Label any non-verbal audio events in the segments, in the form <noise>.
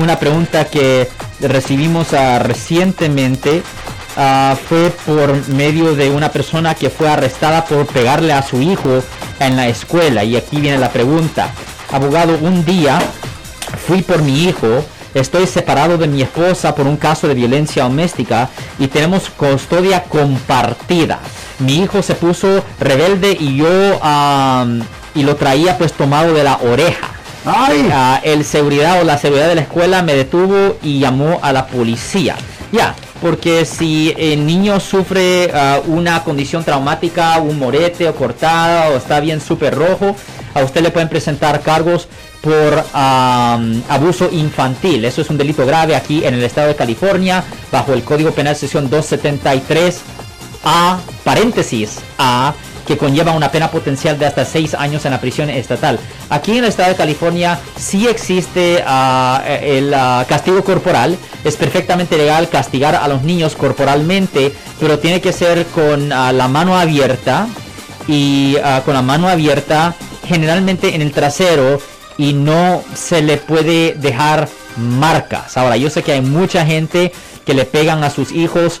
una pregunta que recibimos ah, recientemente ah, fue por medio de una persona que fue arrestada por pegarle a su hijo en la escuela. Y aquí viene la pregunta. Abogado, un día fui por mi hijo. Estoy separado de mi esposa por un caso de violencia doméstica y tenemos custodia compartida. Mi hijo se puso rebelde y yo y lo traía pues tomado de la oreja. ¡Ay! Ah, el seguridad o la seguridad de la escuela me detuvo y llamó a la policía. Ya, porque si el niño sufre ah, una condición traumática, un morete o cortada o está bien súper rojo, a usted le pueden presentar cargos por am, abuso infantil. Eso es un delito grave aquí en el estado de California, bajo el Código Penal sección 273 A, paréntesis A, que conlleva una pena potencial de hasta 6 años en la prisión estatal. Aquí en el estado de California sí existe ah, el ah, castigo corporal. Es perfectamente legal castigar a los niños corporalmente, pero tiene que ser con ah, la mano abierta y con la mano abierta generalmente en el trasero y no se le puede dejar marcas. Ahora, yo sé que hay mucha gente que le pegan a sus hijos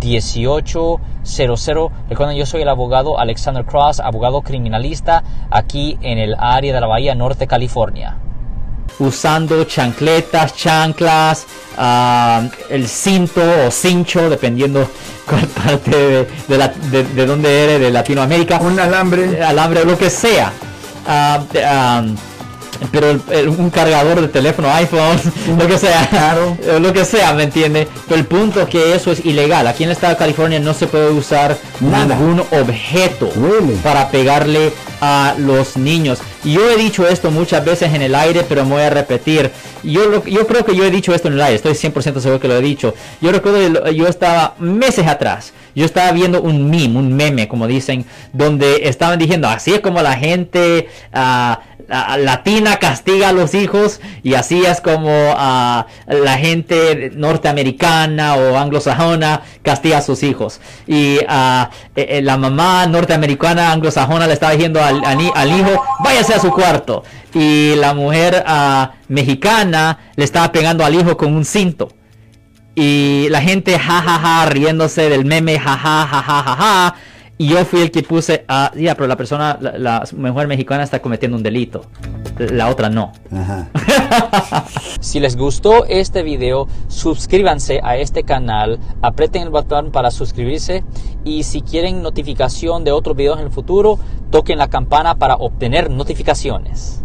1-800-530-1800. Recuerden, yo soy el abogado Alexander Cross, abogado criminalista aquí en el área de la Bahía Norte, California. usando chancletas, chanclas, ah, el cinto o cincho, dependiendo <laughs> cuál parte de, de, la- de- de dónde eres, de Latinoamérica, Un alambre. alambre o lo que sea. Ah, ah, pero el- el- un cargador de teléfono, iPhone, lo que sea, Claro. <laughs> lo que sea, ¿me entiende? Pero el punto es que eso es ilegal. Aquí en el estado de California no se puede usar Nada. ningún objeto Really? para pegarle a los niños. Y yo he dicho esto muchas veces en el aire, pero me voy a repetir. Yo, lo- yo creo que yo he dicho esto en el aire, estoy 100% seguro que lo he dicho. Yo recuerdo, que yo estaba meses atrás, yo estaba viendo un meme, un meme, como dicen, donde estaban diciendo, así es como la gente ah, la- latina castiga a los hijos y así es como la gente norteamericana o anglosajona castiga a sus hijos. Y eh, eh, la mamá norteamericana anglosajona le estaba diciendo al, al hi- al hijo, váyase a su cuarto. Y la mujer mexicana le estaba pegando al hijo con un cinto. Y la gente jajaja riéndose del meme jajaja jajaja. Y yo fui el que puse, ah, ya, pero la persona, la, la mujer mexicana está cometiendo un delito. La otra no. Ajá. <laughs> Si les gustó este video, suscríbanse a este canal, aprieten el botón para suscribirse y si quieren notificación de otros videos en el futuro, toquen la campana para obtener notificaciones.